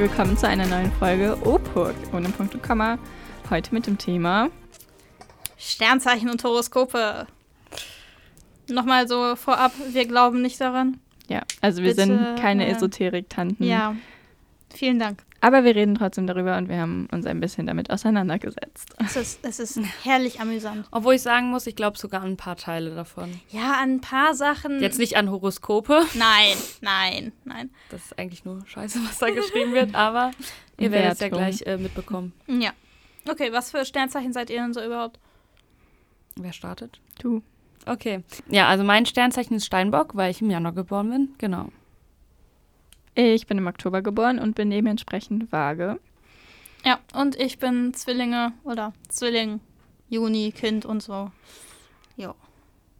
willkommen zu einer neuen Folge OPUK ohne Punkt und Komma. Heute mit dem Thema Sternzeichen und Horoskope. Nochmal so vorab, wir glauben nicht daran. Ja, also wir Bitte, sind keine äh, Esoterik-Tanten. Ja. Vielen Dank. Aber wir reden trotzdem darüber und wir haben uns ein bisschen damit auseinandergesetzt. Es ist, es ist herrlich amüsant. Obwohl ich sagen muss, ich glaube sogar an ein paar Teile davon. Ja, an ein paar Sachen. Jetzt nicht an Horoskope. Nein, nein, nein. Das ist eigentlich nur Scheiße, was da geschrieben wird, aber ihr werdet es ja gleich äh, mitbekommen. Ja. Okay, was für Sternzeichen seid ihr denn so überhaupt? Wer startet? Du. Okay. Ja, also mein Sternzeichen ist Steinbock, weil ich im Januar geboren bin. Genau. Ich bin im Oktober geboren und bin dementsprechend vage. Ja, und ich bin Zwillinge oder Zwilling, Juni, Kind und so. Jo.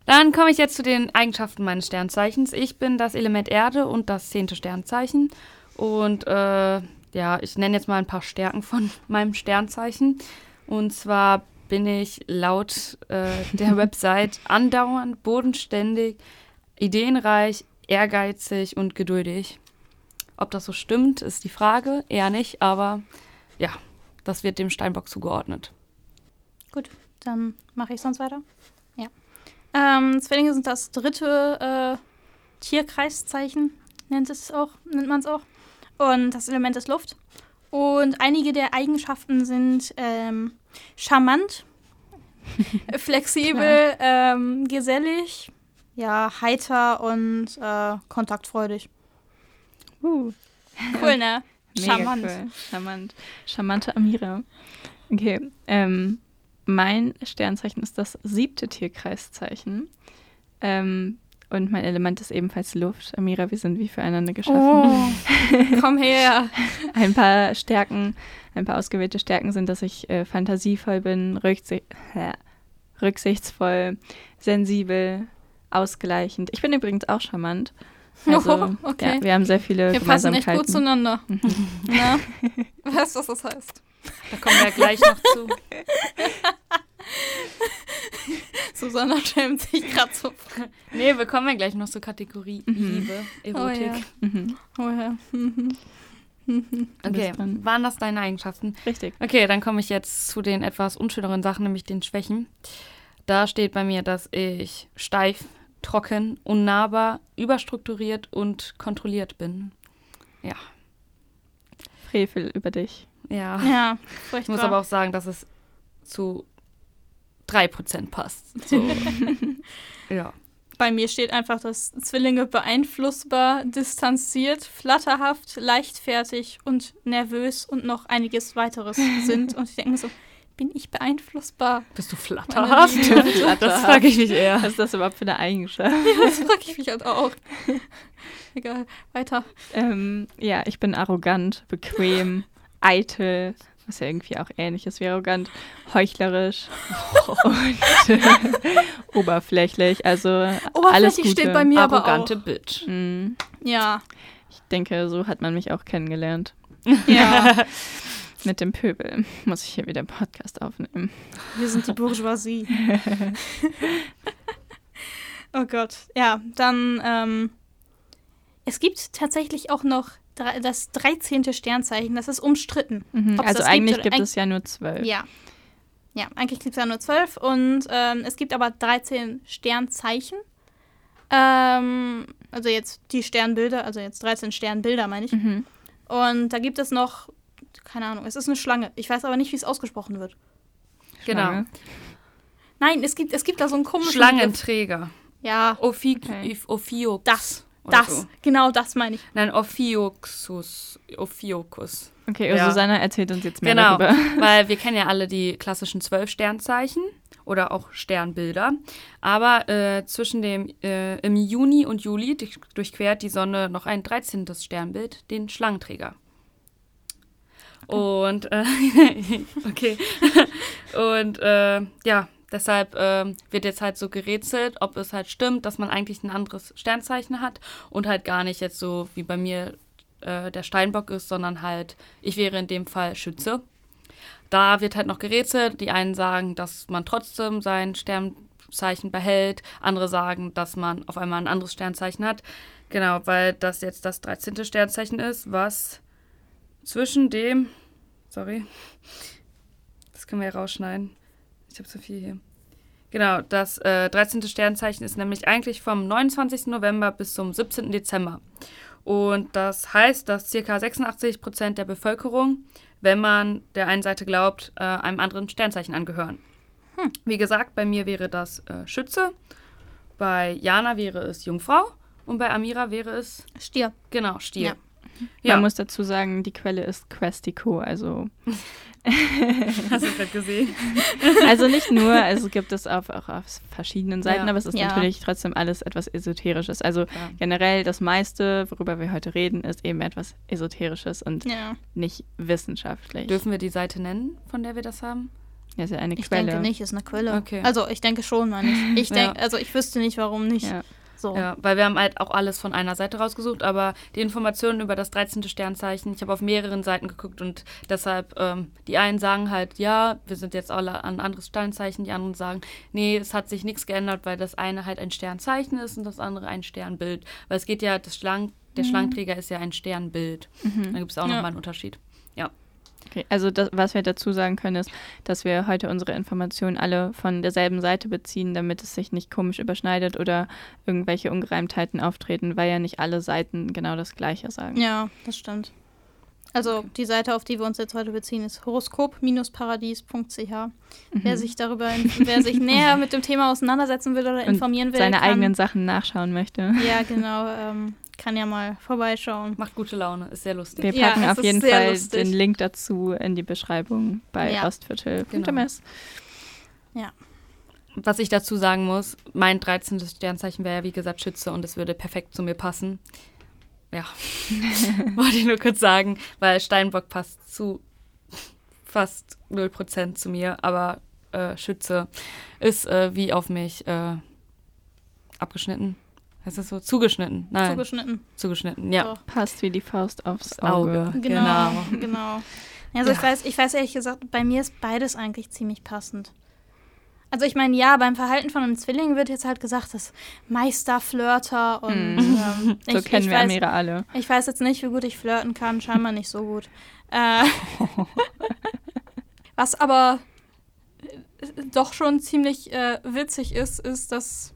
Dann komme ich jetzt zu den Eigenschaften meines Sternzeichens. Ich bin das Element Erde und das zehnte Sternzeichen. Und äh, ja, ich nenne jetzt mal ein paar Stärken von meinem Sternzeichen. Und zwar bin ich laut äh, der Website andauernd, bodenständig, ideenreich, ehrgeizig und geduldig. Ob das so stimmt, ist die Frage. Eher nicht, aber ja, das wird dem Steinbock zugeordnet. Gut, dann mache ich sonst weiter. Ja. Ähm, Zwillinge sind das dritte äh, Tierkreiszeichen, nennt es auch, nennt man es auch. Und das Element ist Luft. Und einige der Eigenschaften sind ähm, charmant, flexibel, ähm, gesellig, ja, heiter und äh, kontaktfreudig. Uh, Cool, ne? mega Charmant. cool. Charmant. Charmante Amira. Okay, ähm, mein Sternzeichen ist das siebte Tierkreiszeichen. Ähm, und mein Element ist ebenfalls Luft. Amira, wir sind wie füreinander geschaffen. Oh, komm her. Ein paar Stärken, ein paar ausgewählte Stärken sind, dass ich äh, fantasievoll bin, rücksi rücksichtsvoll, sensibel, ausgleichend. Ich bin übrigens auch charmant. Also, Oh, okay. ja, wir haben sehr viele Wir passen echt gut zueinander. Na? Weißt du, was das heißt? Da kommen wir ja gleich noch zu. Susanna schämt sich gerade so. Nee, wir kommen ja gleich noch zur Kategorie Liebe, Erotik. ja. Mhm. Oh ja. Du Okay, waren das deine Eigenschaften? Richtig. Okay, dann komme ich jetzt zu den etwas unschöneren Sachen, nämlich den Schwächen. Da steht bei mir, dass ich steif, trocken, unnahbar, überstrukturiert und kontrolliert bin. Ja. Frevel über dich. Ja. Ja, Ich muss aber auch sagen, dass es zu 3% passt. So. ja. Bei mir steht einfach, dass Zwillinge beeinflussbar, distanziert, flatterhaft, leichtfertig und nervös und noch einiges weiteres sind. Und ich denke mir so, bin ich beeinflussbar? Bist du flatterhaft? Liebe. Das frage ich mich eher. Was ist das überhaupt für eine Eigenschaft? Das frage ich mich halt auch. Egal, weiter. ähm, ja, ich bin arrogant, bequem, eitel, was ja irgendwie auch ähnlich ist wie arrogant, heuchlerisch und äh, oberflächlich. Also alles Oberflächlich Gute. steht bei mir aber Arrogante auch. Bitch. Mm, Ja, Ich denke, so hat man mich auch kennengelernt. ja. Mit dem Pöbel muss ich hier wieder Podcast aufnehmen. Wir sind die Bourgeoisie. oh Gott. Ja, dann, ähm, es gibt tatsächlich auch noch das 13. Sternzeichen. Das ist umstritten. Mhm. Also gibt eigentlich gibt eig- es ja nur zwölf. Ja. Ja, eigentlich gibt es ja nur 12 und ähm, es gibt aber 13 Sternzeichen. Ähm, also jetzt die Sternbilder, also jetzt 13 Sternbilder meine ich. Mhm. Und da gibt es noch, keine Ahnung, es ist eine Schlange. Ich weiß aber nicht, wie es ausgesprochen wird. Genau. Schlange. Nein, es gibt, es gibt da so einen komischen. Schlangenträger. Ja, Ophi Okay. Ophiox. Das, das, So. genau das meine ich. Nein, Ophioxus. Ophiokus. Okay, Ja. Susanna erzählt uns jetzt mehr Genau, darüber. weil wir kennen ja alle die klassischen zwölf Sternzeichen oder auch Sternbilder. Aber äh, zwischen dem äh, im Juni und Juli durch- durchquert die Sonne noch ein 13. Sternbild, den Schlangenträger. Und äh, okay. und äh, ja, deshalb äh, wird jetzt halt so gerätselt, ob es halt stimmt, dass man eigentlich ein anderes Sternzeichen hat und halt gar nicht jetzt so wie bei mir äh, der Steinbock ist, sondern halt, ich wäre in dem Fall Schütze. Da wird halt noch gerätselt. Die einen sagen, dass man trotzdem sein Stern, Sternzeichen behält. Andere sagen, dass man auf einmal ein anderes Sternzeichen hat. Genau, weil das jetzt das 13. Sternzeichen ist, was zwischen dem. Sorry. Das können wir ja rausschneiden. Ich habe zu viel hier. Genau, das äh, 13. Sternzeichen ist nämlich eigentlich vom 29. November bis zum 17. Dezember. Und das heißt, dass ca. 86 Prozent der Bevölkerung, wenn man der einen Seite glaubt, äh, einem anderen Sternzeichen angehören. Hm. Wie gesagt, bei mir wäre das äh, Schütze, bei Jana wäre es Jungfrau und bei Amira wäre es, Stier. genau, Stier. Ja. Ja, Man muss dazu sagen, die Quelle ist Questico, also hast du gerade gesehen. Also nicht nur, also gibt es auf, auch auf verschiedenen Seiten, Ja. aber es ist Ja. natürlich trotzdem alles etwas Esoterisches. Also Ja. generell das meiste, worüber wir heute reden, ist eben etwas Esoterisches und Ja. nicht wissenschaftlich. Dürfen wir die Seite nennen, von der wir das haben? Das ist ja eine Ich Quelle. denke nicht, ist eine Quelle. Okay. Also ich denke schon, meine ich. Ich denke, Ja. also ich wüsste nicht, warum nicht. Ja. So. Ja, weil wir haben halt auch alles von einer Seite rausgesucht, aber die Informationen über das 13. Sternzeichen, ich habe auf mehreren Seiten geguckt und deshalb, ähm, die einen sagen halt, ja, wir sind jetzt alle an ein anderes Sternzeichen, die anderen sagen, nee, es hat sich nichts geändert, weil das eine halt ein Sternzeichen ist und das andere ein Sternbild. Weil es geht ja, das Schlang, der Schlangträger ist ja ein Sternbild. Mhm. Da gibt es auch Ja. nochmal einen Unterschied. Also das, was wir dazu sagen können, ist, dass wir heute unsere Informationen alle von derselben Seite beziehen, damit es sich nicht komisch überschneidet oder irgendwelche Ungereimtheiten auftreten, weil ja nicht alle Seiten genau das Gleiche sagen. Ja, das stimmt. Also die Seite, auf die wir uns jetzt heute beziehen, ist horoskop-paradies.ch. Wer sich darüber, wer sich näher mit dem Thema auseinandersetzen will oder Und informieren will, seine kann, eigenen Sachen nachschauen möchte. Ja, genau, ähm, kann ja mal vorbeischauen. Macht gute Laune, ist sehr lustig. Wir Ja, packen es auf jeden Fall lustig. den Link dazu in die Beschreibung bei Ja. ostviertel.ms. Was ich dazu sagen muss, mein 13. Sternzeichen wäre ja wie gesagt Schütze und es würde perfekt zu mir passen. Ja, wollte ich nur kurz sagen, weil Steinbock passt zu fast 0% zu mir, aber äh, Schütze ist äh, wie auf mich äh, abgeschnitten. Heißt das so? Zugeschnitten? Nein, Zugeschnitten. zugeschnitten, ja. Doch. Passt wie die Faust aufs Auge. Auge. Genau, Genau. genau. Also ich Ja. weiß, ich weiß ehrlich gesagt, bei mir ist beides eigentlich ziemlich passend. Also ich meine, ja, beim Verhalten von einem Zwilling wird jetzt halt gesagt, das Meisterflirter und Mhm. ähm, So ich, kennen ich wir weiß, Amira alle. Ich weiß jetzt nicht, wie gut ich flirten kann, scheinbar nicht so gut. Äh, was aber äh, doch schon ziemlich äh, witzig ist, ist, dass,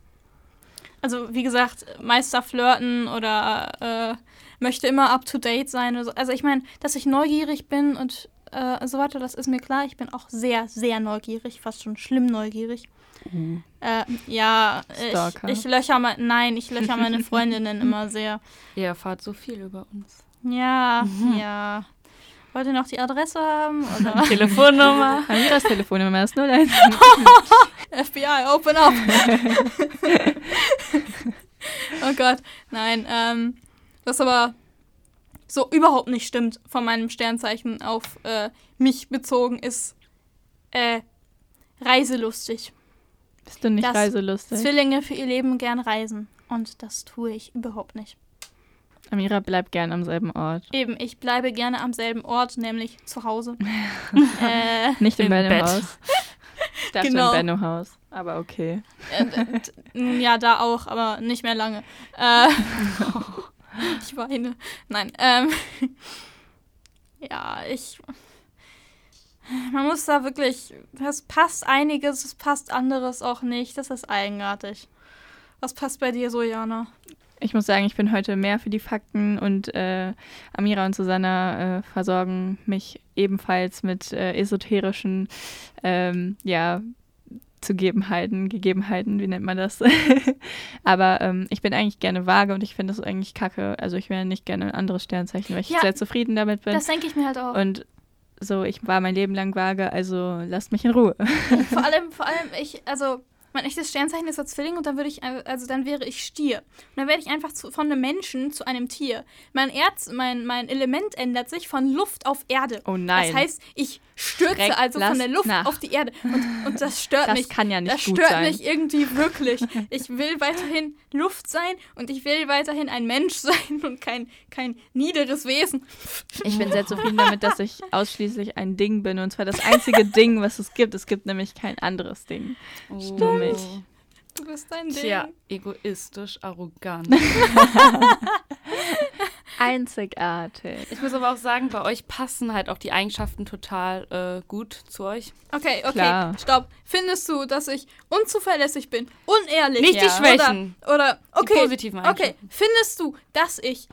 also wie gesagt, Meister flirten oder äh, möchte immer up to date sein. Oder so. Also ich meine, dass ich neugierig bin und äh, so weiter, das ist mir klar. Ich bin auch sehr, sehr neugierig, fast schon schlimm neugierig. Äh, ja, Stalker. ich, ich löcher mal, nein, ich löcher meine Freundinnen immer sehr. Ihr erfahrt so viel über uns. Ja, ja. Wollt ihr noch die Adresse haben? Oder Telefonnummer. Amiras Telefonnummer ist 01. FBI, open up! oh Gott, nein. Ähm, was aber so überhaupt nicht stimmt von meinem Sternzeichen auf äh, mich bezogen ist äh, reiselustig. Bist du nicht Das- reiselustig? Zwillinge für ihr Leben gern reisen. Und das tue ich überhaupt nicht. Amira bleibt gern am selben Ort. Eben, ich bleibe gerne am selben Ort, nämlich zu Hause. äh, Nicht im. Benno-Haus. Ich dachte Genau. im Benno-Haus. Aber okay. Äh, ja, da auch, aber nicht mehr lange. Äh, ich weine. Nein. Ähm, ja, ich. Man muss da wirklich. Das passt einiges, es passt anderes auch nicht. Das ist eigenartig. Was passt bei dir so, Jana? Ich muss sagen, ich bin heute mehr für die Fakten und äh, Amira und Susanna äh, versorgen mich ebenfalls mit äh, esoterischen ähm, ja, Zugebenheiten, Gegebenheiten, wie nennt man das? Aber ähm, ich bin eigentlich gerne vage und ich finde das eigentlich kacke. Also ich wäre nicht gerne ein anderes Sternzeichen, weil ich Ja, sehr zufrieden damit bin. Das denke ich mir halt auch. Und so, ich war mein Leben lang vage, also lasst mich in Ruhe. vor allem, vor allem, ich, also, mein echtes Sternzeichen ist der Zwilling und dann würde ich, ein- also dann wäre ich Stier. Und dann werde ich einfach zu, von einem Menschen zu einem Tier. Mein Erz, mein, mein Element ändert sich von Luft auf Erde. Oh nein. Das heißt, ich stürze Schreck, also von der Luft nach. auf die Erde. Und, und das stört Das mich. kann ja nicht das gut stört sein. mich irgendwie wirklich. Ich will weiterhin Luft sein und ich will weiterhin ein Mensch sein und kein, kein niederes Wesen. Ich bin sehr zufrieden damit, dass ich ausschließlich ein Ding bin. Und zwar das einzige Ding, was es gibt. Es gibt nämlich kein anderes Ding. Nur mich. Du bist ein Ding. Tja, egoistisch, arrogant. Einzigartig. Ich muss aber auch sagen, bei euch passen halt auch die Eigenschaften total äh, gut zu euch. Okay, okay, Klar. stopp. Findest du, dass ich unzuverlässig bin, unehrlich? Nicht die Ja. Schwächen. Oder, oder okay, positiven okay. Findest du, dass ich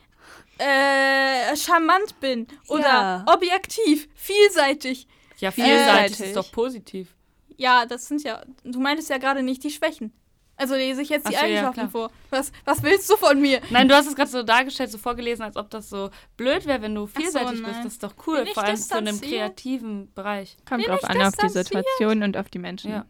äh, charmant bin oder Ja. objektiv, vielseitig? Ja, vielseitig Äh, ist doch positiv. Ja, das sind ja. Du meintest ja gerade nicht die Schwächen. Also lese ich jetzt die so, ja, Eigenschaften klar. vor. Was, was willst du von mir? Nein, du hast es gerade so dargestellt, so vorgelesen, als ob das so blöd wäre, wenn du vielseitig bist. nein. Das ist doch cool, vor allem so in einem kreativen Bereich. Kommt drauf an auf die? Situation und auf die Menschen. Ja.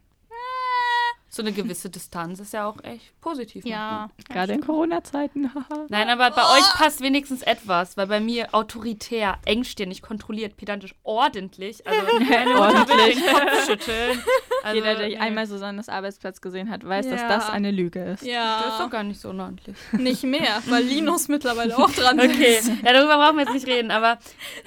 So eine gewisse Distanz ist ja auch echt positiv. Ja. Gerade in Corona-Zeiten. Nein, aber bei euch passt wenigstens etwas, weil bei mir autoritär, engstirnig, kontrolliert, pedantisch, ordentlich. Also Kopf schütteln. Also, Jeder, der nee, einmal Susannes Arbeitsplatz gesehen hat, weiß, dass Ja. das eine Lüge ist. Das ist Ja. doch gar nicht so unordentlich. Nicht mehr, weil Linus mittlerweile auch dran Okay, ist. ja, darüber brauchen wir jetzt nicht reden, aber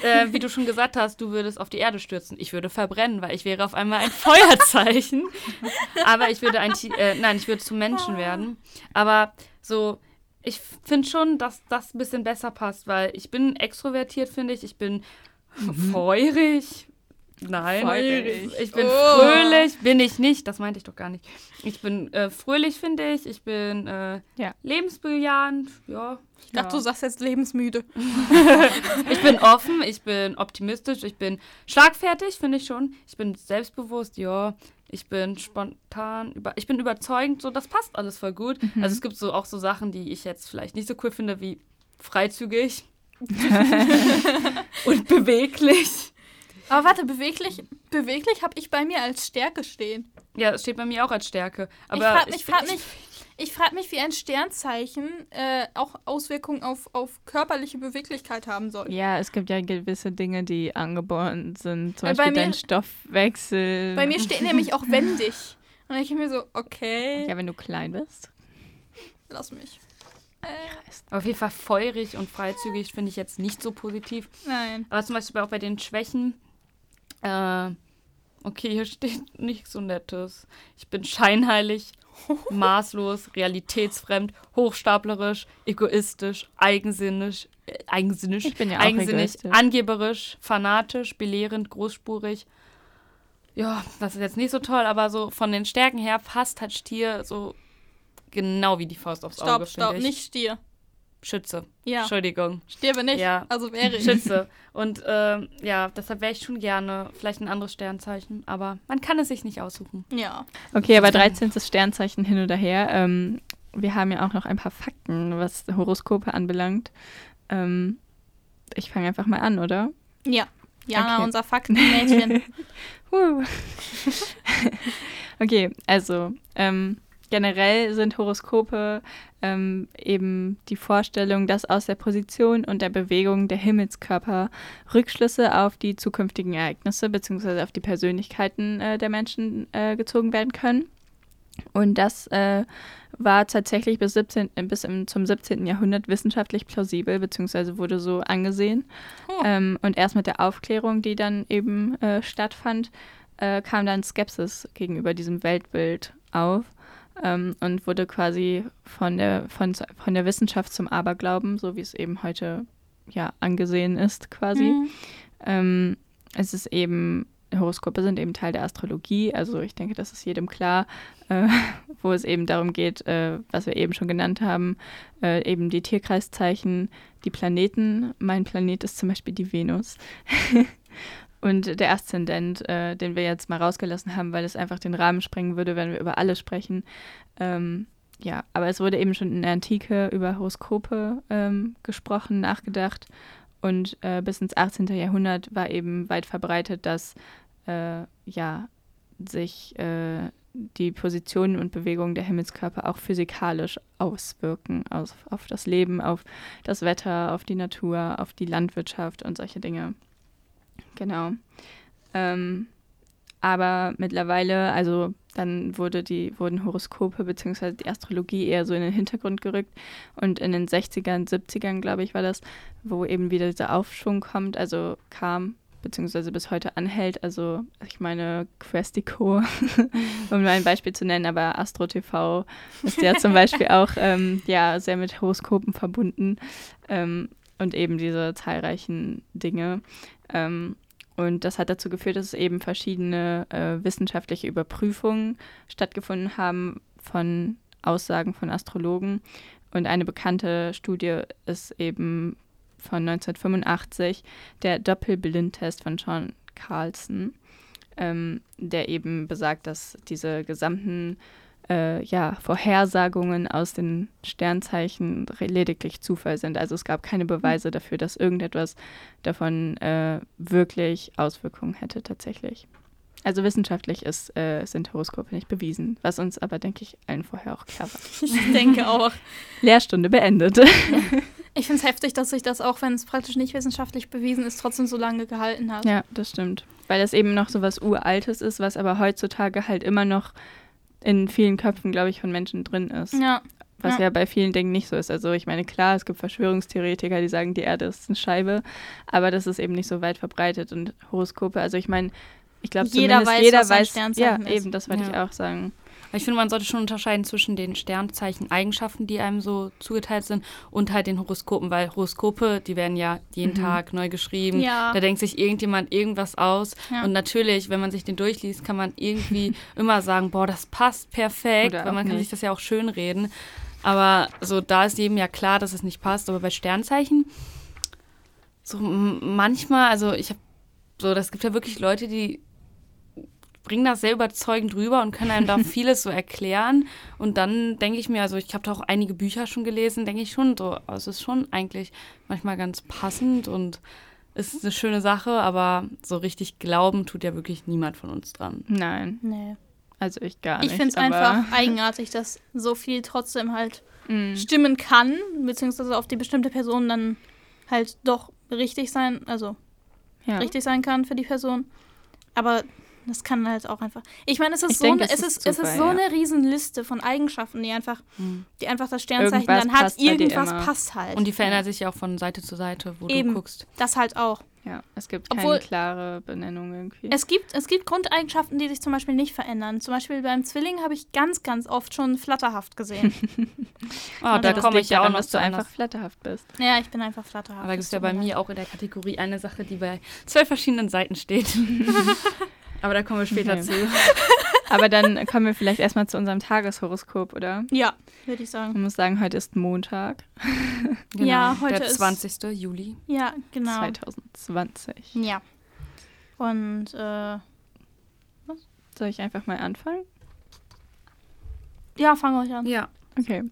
äh, wie du schon gesagt hast, du würdest auf die Erde stürzen. Ich würde verbrennen, weil ich wäre auf einmal ein Feuerzeichen. Aber ich würde ein, Ti- äh, nein, ich würde zum Menschen werden. Aber so, ich finde schon, dass das ein bisschen besser passt, weil ich bin extrovertiert, finde ich. Ich bin feurig. Nein, Feurig. ich bin Oh. fröhlich, bin ich nicht, das meinte ich doch gar nicht. Ich bin äh, fröhlich, finde ich. Ich bin äh, Ja. lebensbejahend, ja. Ich dachte, du sagst jetzt lebensmüde. Ich bin offen, ich bin optimistisch, ich bin schlagfertig, finde ich schon. Ich bin selbstbewusst, ja. Ich bin spontan, über, ich bin überzeugend, so das passt alles voll gut. Also es gibt so auch so Sachen, die ich jetzt vielleicht nicht so cool finde, wie freizügig und beweglich. Aber warte, beweglich, beweglich habe ich bei mir als Stärke stehen. Ja, das steht bei mir auch als Stärke. Aber ich frage mich, ich- frag ich- mich, ich frag mich, wie ein Sternzeichen äh, auch Auswirkungen auf, auf körperliche Beweglichkeit haben soll. Ja, es gibt ja gewisse Dinge, die angeboren sind. Zum Äh, bei Beispiel dein mir- Stoffwechsel. Bei mir steht nämlich auch wendig. Und ich mir so, okay, Ja, wenn du klein bist. lass mich. Äh, auf jeden Fall feurig und freizügig finde ich jetzt nicht so positiv. nein. Aber zum Beispiel auch bei den Schwächen. Äh, okay, hier steht nichts so Nettes. Ich bin scheinheilig, maßlos, realitätsfremd, hochstaplerisch, egoistisch, eigensinnig, äh, eigensinnig, Ich bin ja auch eigensinnig, egoistisch. angeberisch, fanatisch, belehrend, großspurig. Ja, das ist jetzt nicht so toll, aber so von den Stärken her passt halt Stier so genau wie die Faust aufs Stopp, Auge, stopp, ich. nicht Stier. Schütze. Ja, Entschuldigung. stirbe nicht. Ja. Also wäre ich. Schütze. Und ähm, ja, deshalb wäre ich schon gerne vielleicht ein anderes Sternzeichen, aber man kann es sich nicht aussuchen. Ja. Okay, aber 13. Sternzeichen hin oder her. Ähm, wir haben ja auch noch ein paar Fakten, was Horoskope anbelangt. Ähm, ich fange einfach mal an, oder? Ja. Jana, Okay. unser Faktenmädchen. Okay, also ähm, generell sind Horoskope ähm, eben die Vorstellung, dass aus der Position und der Bewegung der Himmelskörper Rückschlüsse auf die zukünftigen Ereignisse bzw. auf die Persönlichkeiten äh, der Menschen äh, gezogen werden können. Und das äh, war tatsächlich bis, 17, äh, bis im, zum 17. Jahrhundert wissenschaftlich plausibel, beziehungsweise wurde so angesehen. Oh. Ähm, und erst mit der Aufklärung, die dann eben äh, stattfand, äh, kam dann Skepsis gegenüber diesem Weltbild auf ähm, und wurde quasi von der, von, von der Wissenschaft zum Aberglauben, so wie es eben heute ja angesehen ist, quasi. Mhm. Ähm, es ist eben, Horoskope sind eben Teil der Astrologie, also ich denke, das ist jedem klar, äh, wo es eben darum geht, äh, was wir eben schon genannt haben, äh, eben die Tierkreiszeichen, die Planeten. Mein Planet ist zum Beispiel die Venus. Und der Aszendent, äh, den wir jetzt mal rausgelassen haben, weil es einfach den Rahmen sprengen würde, wenn wir über alle sprechen. Ähm, ja, aber es wurde eben schon in der Antike über Horoskope ähm, gesprochen, nachgedacht. Und äh, bis ins 18. Jahrhundert war eben weit verbreitet, dass äh, ja, sich äh, die Positionen und Bewegungen der Himmelskörper auch physikalisch auswirken auf, auf das Leben, auf das Wetter, auf die Natur, auf die Landwirtschaft und solche Dinge. Genau. Ähm, aber mittlerweile, also dann wurde die, wurden Horoskope bzw. die Astrologie eher so in den Hintergrund gerückt. Und in den 60ern, 70ern, glaube ich, war das, wo eben wieder dieser Aufschwung kommt, also kam, beziehungsweise bis heute anhält. Also ich meine Questico, um nur ein Beispiel zu nennen, aber Astro TV ist ja zum Beispiel auch ähm, ja, sehr mit Horoskopen verbunden ähm, und eben diese zahlreichen Dinge. Ähm, und das hat dazu geführt, dass eben verschiedene äh, wissenschaftliche Überprüfungen stattgefunden haben von Aussagen von Astrologen. Und eine bekannte Studie ist eben von 1985, der Doppelblindtest von John Carlson, ähm, der eben besagt, dass diese gesamten äh, ja, Vorhersagungen aus den Sternzeichen lediglich Zufall sind. Also es gab keine Beweise dafür, dass irgendetwas davon äh, wirklich Auswirkungen hätte tatsächlich. Also wissenschaftlich ist, äh, sind Horoskope nicht bewiesen, was uns aber, denke ich, allen vorher auch klar war. Ich denke auch. Lehrstunde beendet. Ich finde es heftig, dass sich das, auch wenn es praktisch nicht wissenschaftlich bewiesen ist, trotzdem so lange gehalten hat. Ja, das stimmt. Weil das eben noch so was Uraltes ist, was aber heutzutage halt immer noch in vielen Köpfen, glaube ich, von Menschen drin ist. Ja. Was Ja. ja. bei vielen Dingen nicht so ist. Also ich meine, klar, es gibt Verschwörungstheoretiker, die sagen, die Erde ist eine Scheibe, aber das ist eben nicht so weit verbreitet. Und Horoskope, also ich meine, ich glaube Jeder weiß, jeder was weiß, Sternzeichen ja, ist. eben, das wollte ich Ja. auch sagen. Ich finde, man sollte schon unterscheiden zwischen den Sternzeichen-Eigenschaften, die einem so zugeteilt sind, und halt den Horoskopen, weil Horoskope, die werden ja jeden Tag neu geschrieben. Ja. Da denkt sich irgendjemand irgendwas aus. Ja. Und natürlich, wenn man sich den durchliest, kann man irgendwie immer sagen, boah, das passt perfekt, Oder weil man kann sich nicht. das ja auch schön reden. Aber so, da ist jedem ja klar, dass es nicht passt. Aber bei Sternzeichen, so manchmal, also ich habe so, das gibt ja wirklich Leute, die bringen das sehr überzeugend rüber und können einem da vieles so erklären. Und dann denke ich mir, also ich habe da auch einige Bücher schon gelesen, denke ich schon so, also es ist schon eigentlich manchmal ganz passend und ist eine schöne Sache, aber so richtig glauben tut ja wirklich niemand von uns dran. Nein, Nee. also ich gar nicht. Ich finde es einfach eigenartig, dass so viel trotzdem halt Mm. stimmen kann, beziehungsweise auf die bestimmte Person dann halt doch richtig sein, also ja. richtig sein kann für die Person. Aber das kann halt auch einfach. Ich meine, es ist Ich so, denke, eine, es ist ist, es ist so ja. eine Riesenliste von Eigenschaften, die einfach, Mhm. die einfach das Sternzeichen Irgendwas dann hat. Irgendwas passt halt. Und die verändert sich ja auch von Seite zu Seite, wo Eben. du guckst. das halt auch. Ja, es gibt Obwohl- keine klare Benennung irgendwie. Es gibt, es gibt Grundeigenschaften, die sich zum Beispiel nicht verändern. Zum Beispiel beim Zwilling habe ich ganz, ganz oft schon flatterhaft gesehen. Ah, Aber da komme ich ja auch noch dass du anders. einfach flatterhaft bist. ja, ich bin einfach flatterhaft. Aber da gibt es Das ja bei mir auch in der Kategorie eine Sache, die bei zwei verschiedenen Seiten steht. Aber da kommen wir später Okay. zu. Aber dann kommen wir vielleicht erstmal zu unserem Tageshoroskop, oder? Ja, würde ich sagen. Man muss sagen, heute ist Montag Ja, heute der ist- 20. Juli. Ja, genau. 2020. Ja. Und äh, Soll ich einfach mal anfangen? ja, fangen wir euch an. Ja. Okay.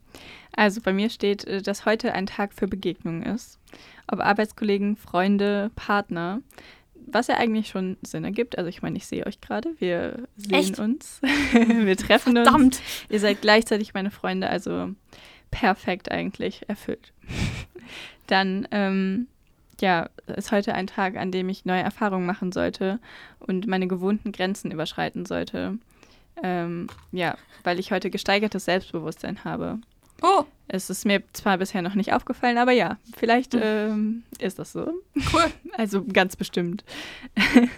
Also bei mir steht, äh, dass heute ein Tag für Begegnungen ist. Ob Arbeitskollegen, Freunde, Partner. Was ja eigentlich schon Sinn ergibt. Also ich meine, ich sehe euch gerade. Wir sehen Echt? uns. wir treffen uns. Verdammt. Ihr seid gleichzeitig meine Freunde, also perfekt eigentlich erfüllt. Dann, ähm, ja, ist heute ein Tag, an dem ich neue Erfahrungen machen sollte und meine gewohnten Grenzen überschreiten sollte. Ähm, ja, weil ich heute gesteigertes Selbstbewusstsein habe. Oh, Es ist mir zwar bisher noch nicht aufgefallen, aber ja, vielleicht ähm, ist das so. cool. Also ganz bestimmt.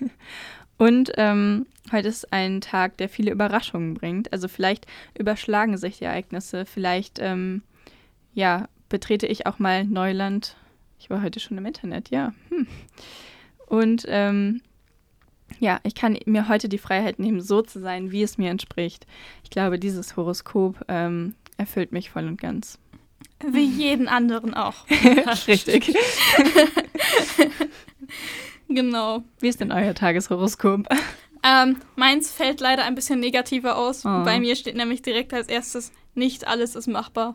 Und ähm, heute ist ein Tag, der viele Überraschungen bringt. Also vielleicht überschlagen sich die Ereignisse. Vielleicht, ähm, ja, betrete ich auch mal Neuland. Ich war heute schon im Internet, ja. Hm. Und ähm, ja, ich kann mir heute die Freiheit nehmen, so zu sein, wie es mir entspricht. Ich glaube, dieses Horoskop ähm, erfüllt mich voll und ganz. Wie jeden anderen auch. Richtig. Genau. Wie ist denn euer Tageshoroskop? Ähm, meins fällt leider ein bisschen negativer aus. Oh. Bei mir steht nämlich direkt als erstes, nicht alles ist machbar.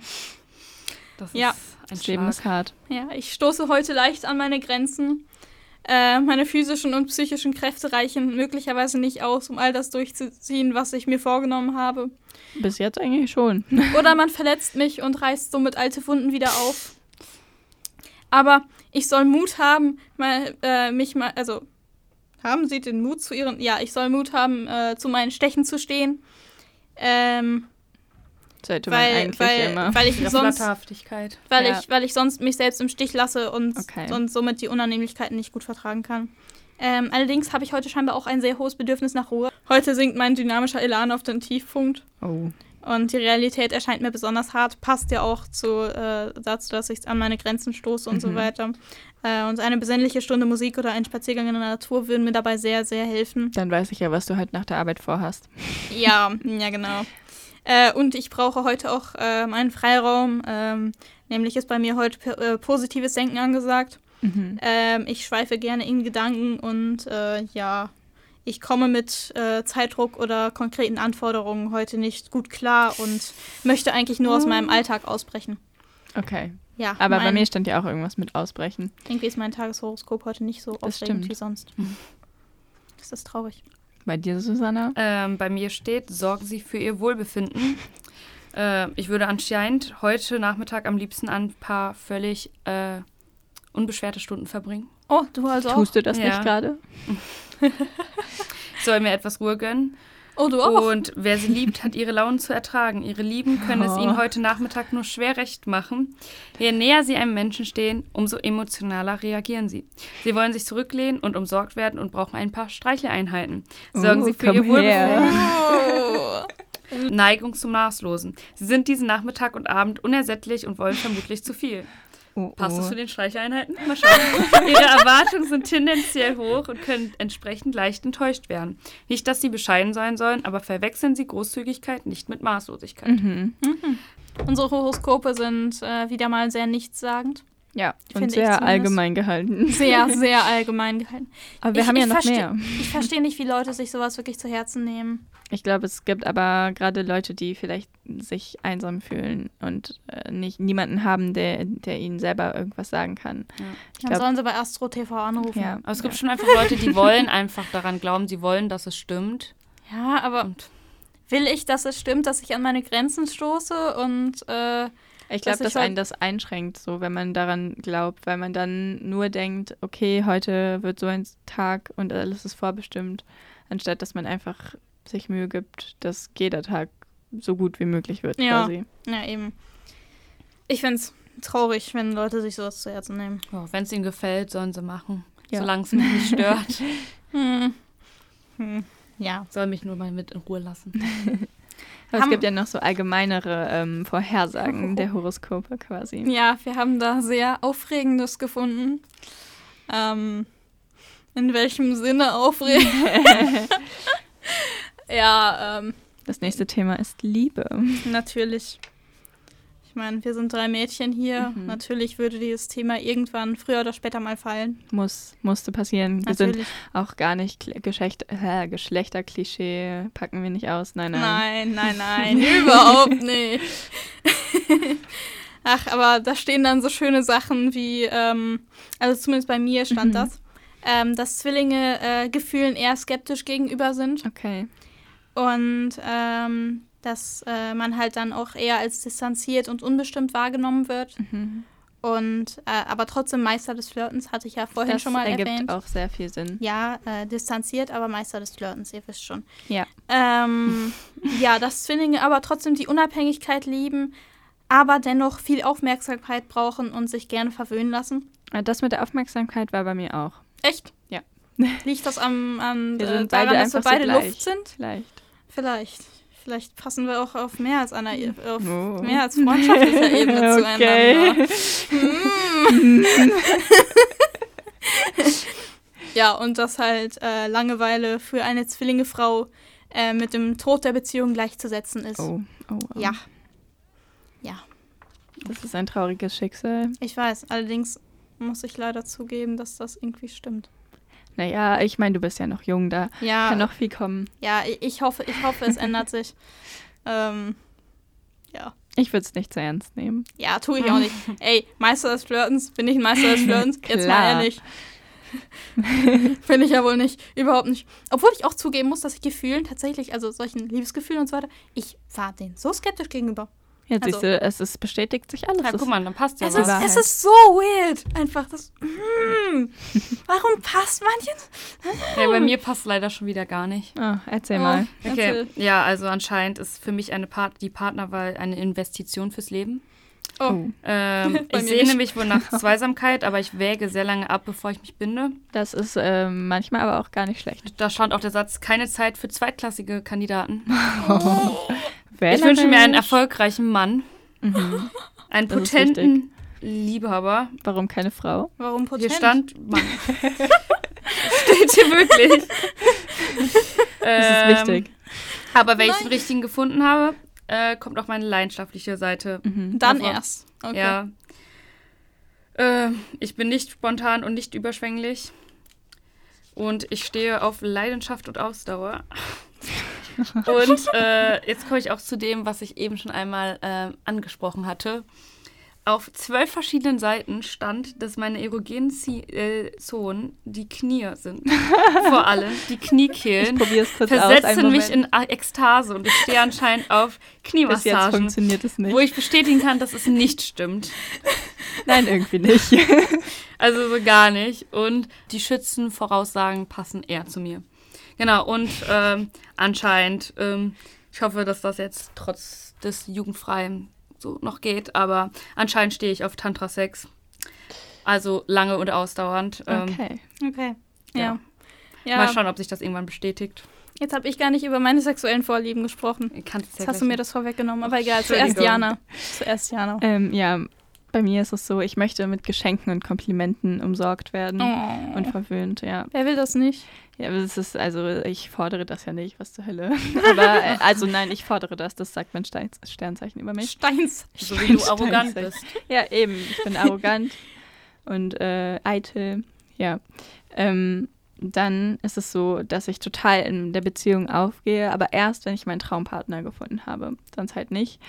Das Ja. ist ein Das Leben Schlag. ist hart. Ja, ich stoße heute leicht an meine Grenzen. Äh, meine physischen und psychischen Kräfte reichen möglicherweise nicht aus, um all das durchzuziehen, was ich mir vorgenommen habe. Bis jetzt eigentlich schon. Oder man verletzt mich und reißt somit alte Wunden wieder auf. Aber ich soll Mut haben, mal, äh, mich mal, also haben Sie den Mut zu Ihren, ja, ich soll Mut haben, äh, zu meinen Stechen zu stehen. Ähm, Sollte man weil, eigentlich weil, immer. weil ich sonst, weil Ja. ich, weil ich sonst mich selbst im Stich lasse und, Okay. und somit die Unannehmlichkeiten nicht gut vertragen kann. Ähm, allerdings habe ich heute scheinbar auch ein sehr hohes Bedürfnis nach Ruhe. Heute sinkt mein dynamischer Elan auf den Tiefpunkt. Oh. Und die Realität erscheint mir besonders hart. Passt ja auch zu, äh, dazu, dass ich an meine Grenzen stoße und so Mhm. weiter. Äh, und eine besinnliche Stunde Musik oder ein Spaziergang in der Natur würden mir dabei sehr, sehr helfen. Dann weiß ich ja, was du heute nach der Arbeit vorhast. Ja, ja, genau. Äh, und ich brauche heute auch äh, meinen Freiraum. Ähm, nämlich ist bei mir heute äh, positives Denken angesagt. Mhm. Ähm, ich schweife gerne in Gedanken und äh, ja, ich komme mit äh, Zeitdruck oder konkreten Anforderungen heute nicht gut klar und möchte eigentlich nur aus meinem Alltag ausbrechen. Okay. Ja, Aber bei mir stand ja auch irgendwas mit Ausbrechen. irgendwie ist mein Tageshoroskop heute nicht so aufregend wie sonst. Das ist traurig. Bei dir, Susanna? Ähm, bei mir steht, sorgen Sie für Ihr Wohlbefinden. Äh, ich würde anscheinend heute Nachmittag am liebsten ein paar völlig äh, unbeschwerte Stunden verbringen. Oh, du also auch? Tust du das Ja. nicht gerade? Ich soll mir etwas Ruhe gönnen. Oh, du auch? Und wer sie liebt, hat ihre Launen zu ertragen. Ihre Lieben können es Oh. ihnen heute Nachmittag nur schwer recht machen. Je näher sie einem Menschen stehen, umso emotionaler reagieren sie. Sie wollen sich zurücklehnen und umsorgt werden und brauchen ein paar Streicheleinheiten. Sorgen Oh, sie für ihr. Wohlbefinden. Neigung zum Maßlosen. Sie sind diesen Nachmittag und Abend unersättlich und wollen vermutlich zu viel. Oh, Passt das oh. zu den Streicheleinheiten? Mal schauen. Ihre Erwartungen sind tendenziell hoch und können entsprechend leicht enttäuscht werden. Nicht, dass sie bescheiden sein sollen, aber verwechseln sie Großzügigkeit nicht mit Maßlosigkeit. Mhm. Unsere Horoskope sind äh, wieder mal sehr nichtssagend. Ja, Finde und sehr allgemein gehalten. Sehr, sehr allgemein gehalten. Aber wir Ich- haben ja noch mehr. Ich verstehe nicht, wie Leute sich sowas wirklich zu Herzen nehmen. Ich glaube, es gibt aber gerade Leute, die vielleicht sich einsam fühlen und äh, nicht niemanden haben, der, der ihnen selber irgendwas sagen kann. Ja. Ich Dann glaube, sollen sie bei Astro TV anrufen. ja. Aber es gibt schon einfach Leute, die wollen einfach daran glauben, sie wollen, dass es stimmt. Ja, aber Und will ich, dass es stimmt, dass ich an meine Grenzen stoße und äh, Ich dass glaube, dass ich halt- einen das einschränkt, so wenn man daran glaubt, weil man dann nur denkt, okay, heute wird so ein Tag und alles ist vorbestimmt, anstatt dass man einfach sich Mühe gibt, dass jeder Tag so gut wie möglich wird Ja. quasi. ja eben. Ich finde es traurig, wenn Leute sich sowas zu Herzen nehmen. wenn es ihnen gefällt, sollen sie machen. Ja. Solange es mich nicht stört. Hm. Hm. Ja. Soll mich nur mal mit in Ruhe lassen. Aber es gibt ja noch so allgemeinere ähm, Vorhersagen der Horoskope quasi. Ja, wir haben da sehr Aufregendes gefunden. Ähm, in welchem Sinne aufregend? ja, ähm, Das nächste Thema ist Liebe. natürlich. Meine, wir sind drei Mädchen hier. Mhm. Natürlich würde dieses Thema irgendwann früher oder später mal fallen. Muss, musste passieren. Wir sind Natürlich. auch gar nicht Geschlecht, äh, Geschlechterklischee, packen wir nicht aus. Nein, nein. Nein, nein, nein, überhaupt nicht. Ach, aber da stehen dann so schöne Sachen wie, ähm, also zumindest bei mir stand Mhm. das, ähm, dass Zwillinge äh, Gefühlen eher skeptisch gegenüber sind Okay. und ähm, dass äh, man halt dann auch eher als distanziert und unbestimmt wahrgenommen wird. Mhm. Und äh, aber trotzdem Meister des Flirtens, hatte ich ja vorhin das schon mal ergibt erwähnt. auch sehr viel Sinn. Ja, äh, distanziert, aber Meister des Flirtens, ihr wisst schon. Ja. Ähm, ja, dass Zwillinge aber trotzdem die Unabhängigkeit lieben, aber dennoch viel Aufmerksamkeit brauchen und sich gerne verwöhnen lassen. Äh, Das mit der Aufmerksamkeit war bei mir auch. Echt? Ja. Liegt das am, am Wir äh, sind daran, beide dass wir so beide gleich. Luft sind? Vielleicht. Vielleicht. Vielleicht passen wir auch auf mehr als einer auf Oh. mehr als freundschaftlicher Ebene Okay. zueinander. Ja, und dass halt äh, Langeweile für eine Zwillingefrau äh, mit dem Tod der Beziehung gleichzusetzen ist. Oh, oh, oh. Ja. Ja, Das ist ein trauriges Schicksal. ich weiß. Allerdings muss ich leider zugeben, dass das irgendwie stimmt. Naja, ich meine, du bist ja noch jung, da Ja, kann noch viel kommen. ja ich, hoffe, ich hoffe, es ändert sich. Ähm, ja. Ich würde es nicht zu ernst nehmen. Ja, tue ich auch nicht. Ey, Meister des Flirtens, bin ich ein Meister des Flirtens? Jetzt mal ehrlich. Bin ich ja wohl nicht. Überhaupt nicht. Obwohl ich auch zugeben muss, dass ich Gefühlen tatsächlich, also solchen Liebesgefühlen und so weiter, ich war denen so skeptisch gegenüber. Jetzt Also- siehst du, es ist, bestätigt sich alles. Ja, Es guck mal, dann passt ja Es was. ist, es ist so weird. Einfach das. Mm, warum passt manches? Ja, bei mir passt leider schon wieder gar nicht. Oh, erzähl Oh. mal. Okay, Erzähl. ja, also anscheinend ist für mich eine Part die Partnerwahl eine Investition fürs Leben. Oh. Ähm, ich sehne mich wohl nach Zweisamkeit, aber ich wäge sehr lange ab, bevor ich mich binde. Das ist ähm, manchmal aber auch gar nicht schlecht. Da stand auch der Satz, keine Zeit für zweitklassige Kandidaten. Wählerisch. Ich wünsche mir einen erfolgreichen Mann, Mhm. einen Das potenten Liebhaber. Warum keine Frau? Warum potent? Hier stand Mann. Steht hier wirklich. Das ist Ähm, wichtig. Aber wenn ich den richtigen gefunden habe, äh, kommt auch meine leidenschaftliche Seite. Mhm. Dann Davor. erst. Okay. Ja. Äh, ich bin nicht spontan und nicht überschwänglich. Und ich stehe auf Leidenschaft und Ausdauer. und äh, jetzt komme ich auch zu dem, was ich eben schon einmal äh, angesprochen hatte. Auf zwölf verschiedenen Seiten stand, dass meine erogenen äh, Zonen die Knie sind. Vor allem die Ich Kniekehlen. probiere es kurz aus. Versetzen mich Moment. in Ekstase und ich stehe anscheinend auf Bis jetzt Kniemassagen. funktioniert es nicht. Wo ich bestätigen kann, dass es nicht stimmt. Nein, irgendwie nicht. Also so gar nicht. Und die Schützenvoraussagen passen eher zu mir. Genau, und ähm, anscheinend, ähm, ich hoffe, dass das jetzt trotz des Jugendfreien so noch geht, aber anscheinend stehe ich auf Tantra-Sex. Also lange und ausdauernd. Ähm, Okay. Okay. Ja. Ja. Ja, Mal schauen, ob sich das irgendwann bestätigt. jetzt habe ich gar nicht über meine sexuellen Vorlieben gesprochen. Kannst Jetzt ja hast du mir das vorweggenommen. Aber egal, zuerst. Jana. Zuerst Jana. Ähm, ja, bei mir ist es so, ich möchte mit Geschenken und Komplimenten umsorgt werden Oh. und verwöhnt, ja. Wer will das nicht? Ja, es ist, also ich fordere das ja nicht, was zur Hölle. Aber, äh, also nein, ich fordere das, das sagt mein Stein Sternzeichen über mich. Steins. So wie du arrogant bist. Ja, eben, ich bin arrogant und äh, eitel, ja. Ähm, dann ist es so, dass ich total in der Beziehung aufgehe, aber erst, wenn ich meinen Traumpartner gefunden habe, sonst halt nicht.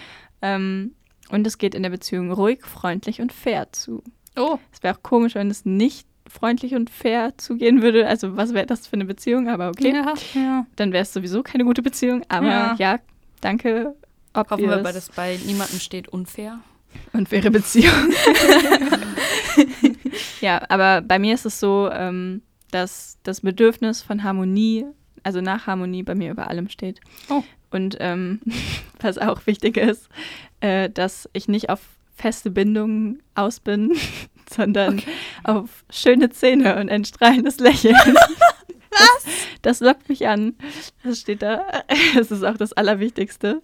Ähm, und es geht in der Beziehung ruhig, freundlich und fair zu. Oh. Es wäre auch komisch, wenn es nicht freundlich und fair zugehen würde. Also was wäre das für eine Beziehung? Aber okay, Ja, ja. dann wäre es sowieso keine gute Beziehung. Aber Ja. ja, danke. Hoffen wir, weil das bei niemandem steht unfair. und faire Beziehung. ja, aber bei mir ist es so, ähm, dass das Bedürfnis von Harmonie, also nach Harmonie, bei mir über allem steht. Oh. Und ähm, was auch wichtig ist, äh, dass ich nicht auf feste Bindungen aus bin, sondern auf schöne Zähne und ein strahlendes Lächeln. Das, das lockt mich an. Das steht da. Das ist auch das Allerwichtigste.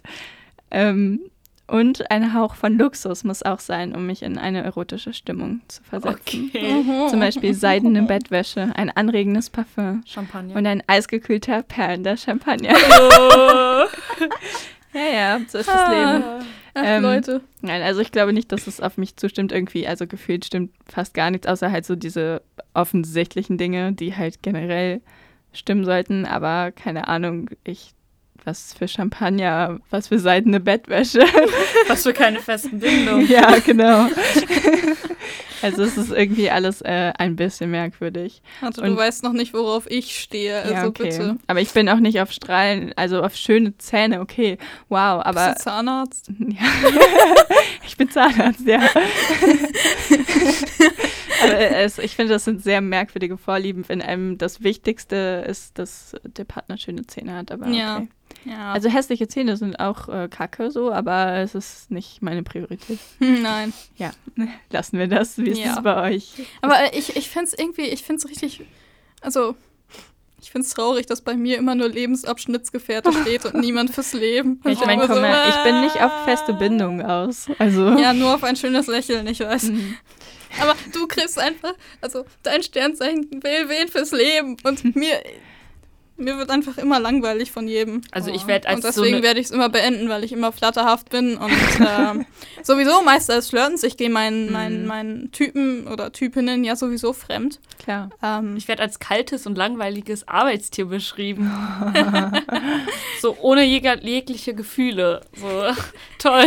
Ähm, und ein Hauch von Luxus muss auch sein, um mich in eine erotische Stimmung zu versetzen. Mhm. Zum Beispiel seidene Bettwäsche, ein anregendes Parfum Champagner. und ein eisgekühlter perlender Champagner. Oh. ja, ja, so ist das Leben. Ach, Ähm, Leute. Nein, also ich glaube nicht, dass es auf mich zustimmt irgendwie. Also gefühlt stimmt fast gar nichts, außer halt so diese offensichtlichen Dinge, die halt generell stimmen sollten. Aber keine Ahnung, ich, was für Champagner, was für seidene Bettwäsche. Was für keine festen Bindungen. ja, genau. also es ist irgendwie alles äh, ein bisschen merkwürdig. Also, und- du weißt noch nicht, worauf ich stehe. Also, ja, okay. bitte. Aber ich bin auch nicht auf Strahlen, also auf schöne Zähne, okay. Wow, aber Bist du Zahnarzt? Ja. ich bin Zahnarzt, ja. Aber es, ich finde, das sind sehr merkwürdige Vorlieben, wenn einem das Wichtigste ist, dass der Partner schöne Zähne hat. Aber okay. Ja. Also hässliche Zähne sind auch äh, kacke so, aber es ist nicht meine Priorität. Nein. Ja, lassen wir das. Wie ist Ja. es bei euch? Aber äh, ich, ich finde es irgendwie, ich finde es richtig, also ich finde es traurig, dass bei mir immer nur Lebensabschnittsgefährte steht und niemand fürs Leben. Ich meine, komm so, mal, ich bin nicht auf feste Bindungen aus. Also. Ja, nur auf ein schönes Lächeln, ich weiß. Mhm. Aber du kriegst einfach, also dein Sternzeichen will wen fürs Leben und mir, mir wird einfach immer langweilig von jedem. Also ich werd als Und so deswegen eine- werde ich es immer beenden, weil ich immer flatterhaft bin und ähm, sowieso Meister des Flirtens. Ich gehe meinen, Mhm. meinen Typen oder Typinnen ja sowieso fremd. Klar. Ähm, Ich werde als kaltes und langweiliges Arbeitstier beschrieben. so ohne jeg jegliche Gefühle. So toll.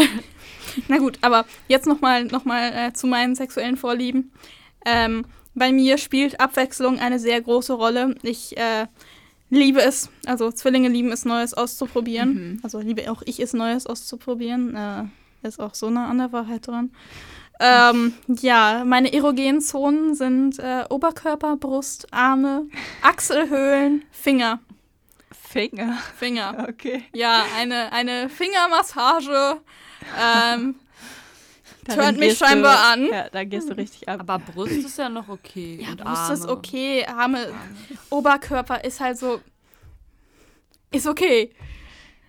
Na gut, aber jetzt nochmal noch mal, äh, zu meinen sexuellen Vorlieben. Ähm, bei mir spielt Abwechslung eine sehr große Rolle. Ich äh, liebe es, also Zwillinge lieben es, Neues auszuprobieren. Mhm. Also liebe auch ich es, Neues auszuprobieren. Äh, ist auch so nah an der Wahrheit dran. Ähm, ja, meine erogenen Zonen sind äh, Oberkörper, Brust, Arme, Achselhöhlen, Finger. Finger. Finger. Okay. Ja, eine, eine Fingermassage. Ähm, Turnt mich gehst du- scheinbar an. Ja, da gehst du richtig ab. Aber Brust ist ja noch okay. Ja, und Brust Arme. ist okay. Arme, Oberkörper ist halt so. Ist okay.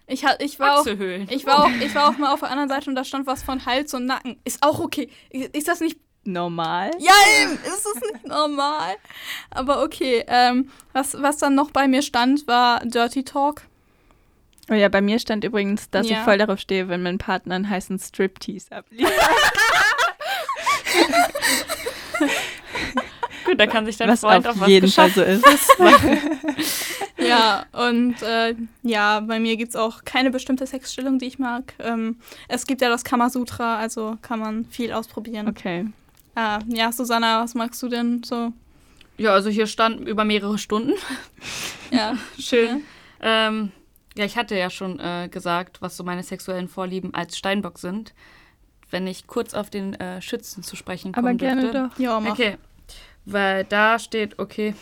Ich, ich, war auch, ich, war auch, ich war auch mal auf der anderen Seite und da stand was von Hals und Nacken. Ist auch okay. Ist das nicht. Normal. Ja, eben, ist das nicht normal? Aber okay. Ähm, was, was dann noch bei mir stand, war Dirty Talk. Oh ja, bei mir stand übrigens, dass Ja. ich voll darauf stehe, wenn mein Partner einen heißen Striptease abliefert. Gut, da kann sich dein Was Freund auf auf was jeden Fall so ist. Ja, und äh, ja, bei mir gibt es auch keine bestimmte Sexstellung, die ich mag. Ähm, es gibt ja das Kamasutra, also kann man viel ausprobieren. Okay. Äh, ja, Susanna, was magst du denn so? Ja, also hier stand über mehrere Stunden. Ja, Schön. Ähm, ja, ich hatte ja schon äh, gesagt, was so meine sexuellen Vorlieben als Steinbock sind. Wenn ich kurz auf den äh, Schützen zu sprechen kommen Aber gerne dürfte. doch. ja, mach. Okay. Weil da steht, okay,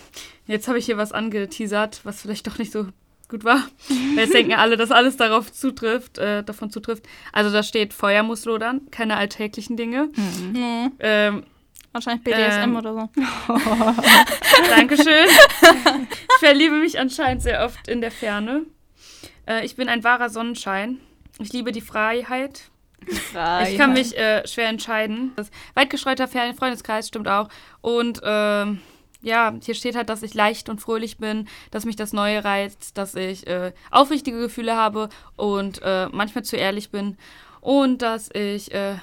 jetzt habe ich hier was angeteasert, was vielleicht doch nicht so gut war. Weil jetzt denken alle, dass alles darauf zutrifft, äh, davon zutrifft. Also da steht, Feuer muss lodern, keine alltäglichen Dinge. Mhm. Mhm. Ähm, Wahrscheinlich BDSM Ähm, oder so. Dankeschön. Ich verliebe mich anscheinend sehr oft in der Ferne. Äh, ich bin ein wahrer Sonnenschein. Ich liebe die Freiheit. Ich kann mich äh, schwer entscheiden. Das weit gestreuter Fer- Freundeskreis stimmt auch. Und ähm, ja, hier steht halt, dass ich leicht und fröhlich bin, dass mich das Neue reizt, dass ich äh, aufrichtige Gefühle habe und äh, manchmal zu ehrlich bin und dass ich äh,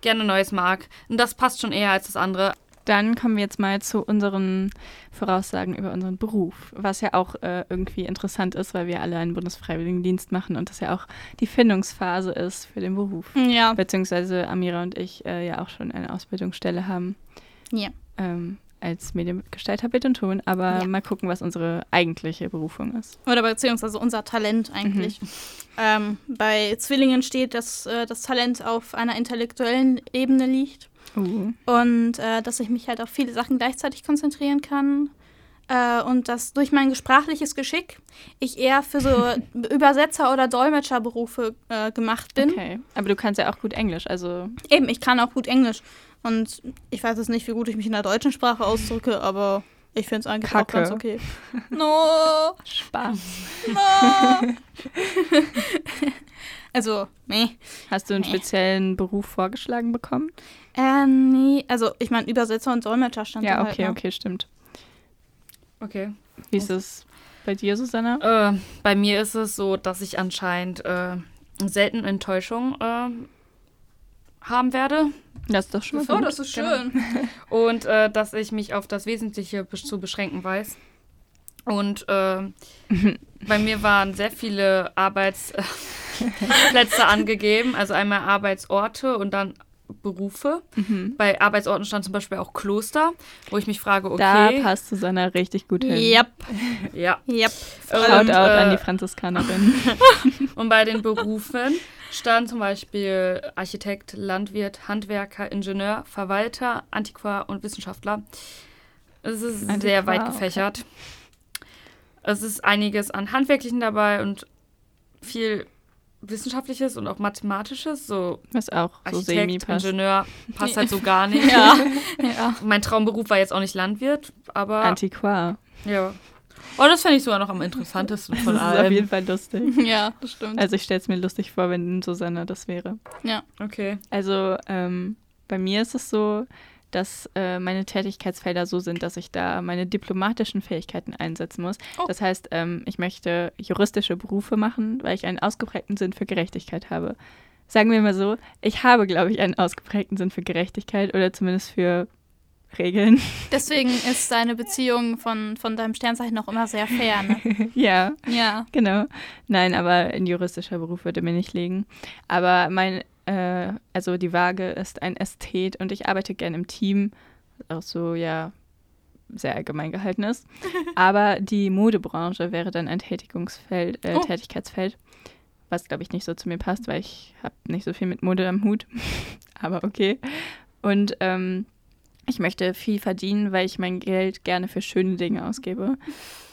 gerne Neues mag. Und das passt schon eher als das andere. Dann kommen wir jetzt mal zu unseren Voraussagen über unseren Beruf, was ja auch äh, irgendwie interessant ist, weil wir alle einen Bundesfreiwilligendienst machen und das ja auch die Findungsphase ist für den Beruf. Ja. Beziehungsweise Amira und ich äh, ja auch schon eine Ausbildungsstelle haben Ja. ähm, als Mediengestalter Bild und Ton, aber Ja. mal gucken, was unsere eigentliche Berufung ist. Oder beziehungsweise unser Talent eigentlich. Ähm, bei Zwillingen steht, dass äh, das Talent auf einer intellektuellen Ebene liegt Uh. und äh, dass ich mich halt auf viele Sachen gleichzeitig konzentrieren kann. Äh, und dass durch mein sprachliches Geschick ich eher für so Übersetzer- oder Dolmetscherberufe äh, gemacht bin. Okay. Aber du kannst ja auch gut Englisch, also Eben, ich kann auch gut Englisch. Und ich weiß jetzt nicht, wie gut ich mich in der deutschen Sprache ausdrücke, aber ich finde es eigentlich auch Kacke. ganz okay. No, Spaß. no. also, nee. Hast du einen Nee. speziellen Beruf vorgeschlagen bekommen? Äh, nee. Also, ich meine, Übersetzer und Dolmetscher stand da Ja, halt, okay, ne? okay, stimmt. Okay. Wie ist es bei dir, Susanna? Äh, bei mir ist es so, dass ich anscheinend äh, selten Enttäuschung äh, haben werde Das ist doch schon mal Oh, gut. das ist schön. und äh, dass ich mich auf das Wesentliche besch- zu beschränken weiß. Und äh, bei mir waren sehr viele Arbeitsplätze angegeben, also einmal Arbeitsorte und dann Berufe. Mhm. Bei Arbeitsorten stand zum Beispiel auch Kloster, wo ich mich frage, Da okay, passt Susanna richtig gut hin. Yep, ja. yep. Shoutout Und, an äh, die Franziskanerin. Und bei den Berufen stand zum Beispiel Architekt, Landwirt, Handwerker, Ingenieur, Verwalter, Antiquar und Wissenschaftler. Es ist sehr Antiquar, weit okay. gefächert. Es ist einiges an Handwerklichen dabei und viel Wissenschaftliches und auch Mathematisches. So Was auch so Architekt. Ingenieur passt halt so gar nicht. Ja, ja. Mein Traumberuf war jetzt auch nicht Landwirt, aber Antiquar. ja. Oh, das fände ich sogar noch am interessantesten Das von ist auf jeden Fall lustig. Ja, das stimmt. Also ich stelle es mir lustig vor, wenn Susanna das wäre. ja. Okay. Also ähm, bei mir ist es so, dass äh, meine Tätigkeitsfelder so sind, dass ich da meine diplomatischen Fähigkeiten einsetzen muss. Oh. Das heißt, ähm, ich möchte juristische Berufe machen, weil ich einen ausgeprägten Sinn für Gerechtigkeit habe. Sagen wir mal so, ich habe, glaube ich, einen ausgeprägten Sinn für Gerechtigkeit oder zumindest für Regeln. Deswegen ist deine Beziehung von, von deinem Sternzeichen noch immer sehr fair, ne? ja, Ja. genau. Nein, aber ein juristischer Beruf würde mir nicht liegen. Aber mein, äh, also die Waage ist ein Ästhet und ich arbeite gerne im Team, was auch so, ja, sehr allgemein gehalten ist. aber die Modebranche wäre dann ein Tätigungsfeld, äh, Oh. Tätigkeitsfeld, was, glaube ich, nicht so zu mir passt, weil ich habe nicht so viel mit Mode am Hut. aber okay. Und ähm, Ich möchte viel verdienen, weil ich mein Geld gerne für schöne Dinge ausgebe.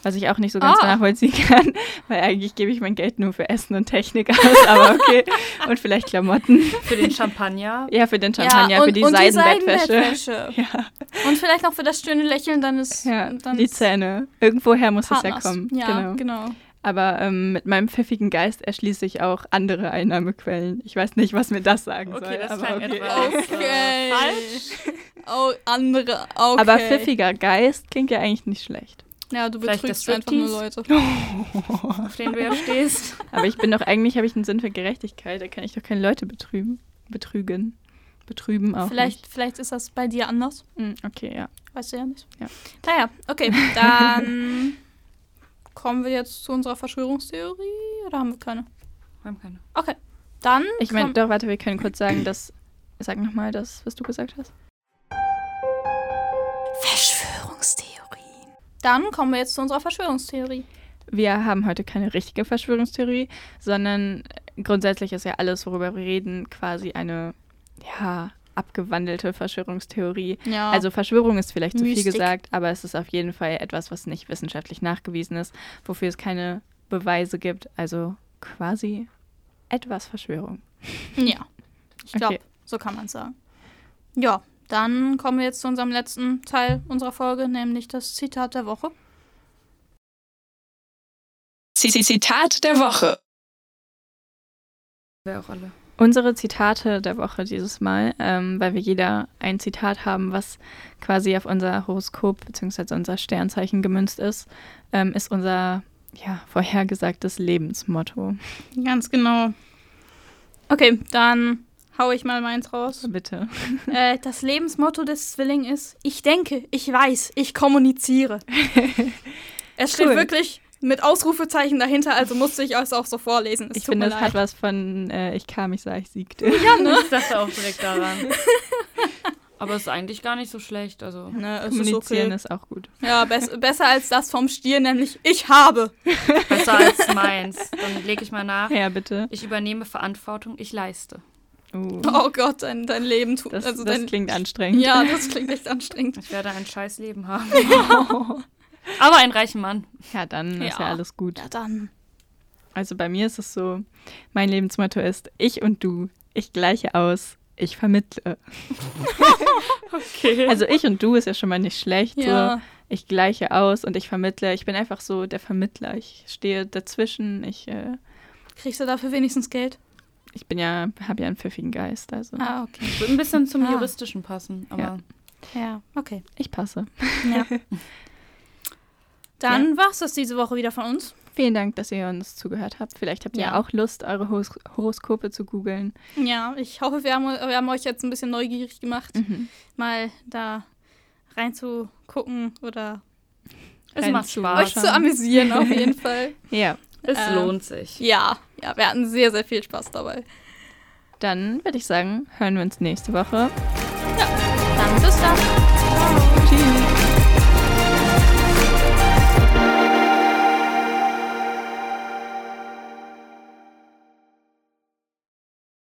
Was ich auch nicht so ganz Ah. nachvollziehen kann, weil eigentlich gebe ich mein Geld nur für Essen und Technik aus, aber okay. Und vielleicht Klamotten. Für den Champagner. Ja, für den Champagner, und, für die und Seidenbettwäsche. Seidenbettwäsche. Ja, Und vielleicht noch für das schöne Lächeln deines, ja deines die Zähne. Irgendwoher muss es ja Partners. kommen. Ja, genau. genau. Aber ähm, mit meinem pfiffigen Geist erschließe ich auch andere Einnahmequellen. Ich weiß nicht, was mir das sagen soll. Okay, das aber okay. etwas Okay. falsch. Oh, andere. Okay. Aber pfiffiger Geist klingt ja eigentlich nicht schlecht. Ja, du betrügst das einfach nur Leute. Auf den du ja stehst. Aber ich bin doch eigentlich, habe ich einen Sinn für Gerechtigkeit. Da kann ich doch keine Leute betrügen. Betrügen. Betrüben auch Vielleicht, vielleicht ist das bei dir anders. nicht. Hm, okay, ja. Weißt du ja nicht. Ja. Naja, okay. Dann kommen wir jetzt zu unserer Verschwörungstheorie oder haben wir keine? Wir haben keine. Okay. Dann. Ich meine, doch, warte, wir können kurz sagen, dass. Sag nochmal das, was du gesagt hast. Verschwörungstheorien. Dann kommen wir jetzt zu unserer Verschwörungstheorie. Wir haben heute keine richtige Verschwörungstheorie, sondern grundsätzlich ist ja alles, worüber wir reden, quasi eine, ja, abgewandelte Verschwörungstheorie. Ja. Also Verschwörung ist vielleicht zu viel Mystik. gesagt, aber es ist auf jeden Fall etwas, was nicht wissenschaftlich nachgewiesen ist, wofür es keine Beweise gibt. Also quasi etwas Verschwörung. Ja. Ich glaube, Okay. so kann man sagen. Ja, dann kommen wir jetzt zu unserem letzten Teil unserer Folge, nämlich das Zitat der Woche. Zitat der Woche. Wir auch alle. Unsere Zitate der Woche dieses Mal, ähm, weil wir jeder ein Zitat haben, was quasi auf unser Horoskop bzw. unser Sternzeichen gemünzt ist, ähm, ist unser ja, vorhergesagtes Lebensmotto. Ganz genau. Okay, dann hau ich mal meins raus. Bitte. äh, das Lebensmotto des Zwilling ist: Ich denke, ich weiß, ich kommuniziere. es steht Cool. wirklich mit Ausrufezeichen dahinter, also musste ich es auch so vorlesen. Es Ich finde, das leid. hat was von äh, Ich kam, ich sah, ich siegte. Ja, ne? Ich dachte auch direkt daran. Aber es ist eigentlich gar nicht so schlecht. Also. Ne, es ist Kommunizieren okay. ist auch gut. Ja, bess besser als das vom Stier, nämlich ich habe. Besser als meins. Dann lege ich mal nach. Ja, bitte. Ich übernehme Verantwortung, ich leiste. Uh, Oh Gott, dein, dein Leben tut. das, also das dein, klingt anstrengend. ja, das klingt echt anstrengend. Ich werde ein scheiß Leben haben. Aber einen reichen Mann. Ja, dann ist Ja. ja alles gut. Ja, dann. Also bei mir ist es so, mein Lebensmotto ist ich und du, ich gleiche aus, ich vermittle. Okay. Also ich und du ist ja schon mal nicht schlecht. Ja. So, ich gleiche aus und ich vermittle. Ich bin einfach so der Vermittler. Ich stehe dazwischen. Ich, äh, Kriegst du dafür wenigstens Geld? ich bin ja, habe ja einen pfiffigen Geist. Also Ah, okay. Wird ein bisschen zum Ah. Juristischen passen. Aber Ja. Ja, okay. ich passe. Ja. Dann war's das diese Woche wieder von uns. Vielen Dank, dass ihr uns zugehört habt. Vielleicht habt ihr Ja. auch Lust, eure Horos Horoskope zu googeln. Ja, ich hoffe, wir haben, wir haben euch jetzt ein bisschen neugierig gemacht, Mhm. mal da reinzugucken oder es Rein macht zu- Spaß. euch zu amüsieren auf jeden Fall. Ja, Es Ähm, lohnt sich. Ja, ja, wir hatten sehr, sehr viel Spaß dabei. dann würde ich sagen, hören wir uns nächste Woche. Dann bis dann.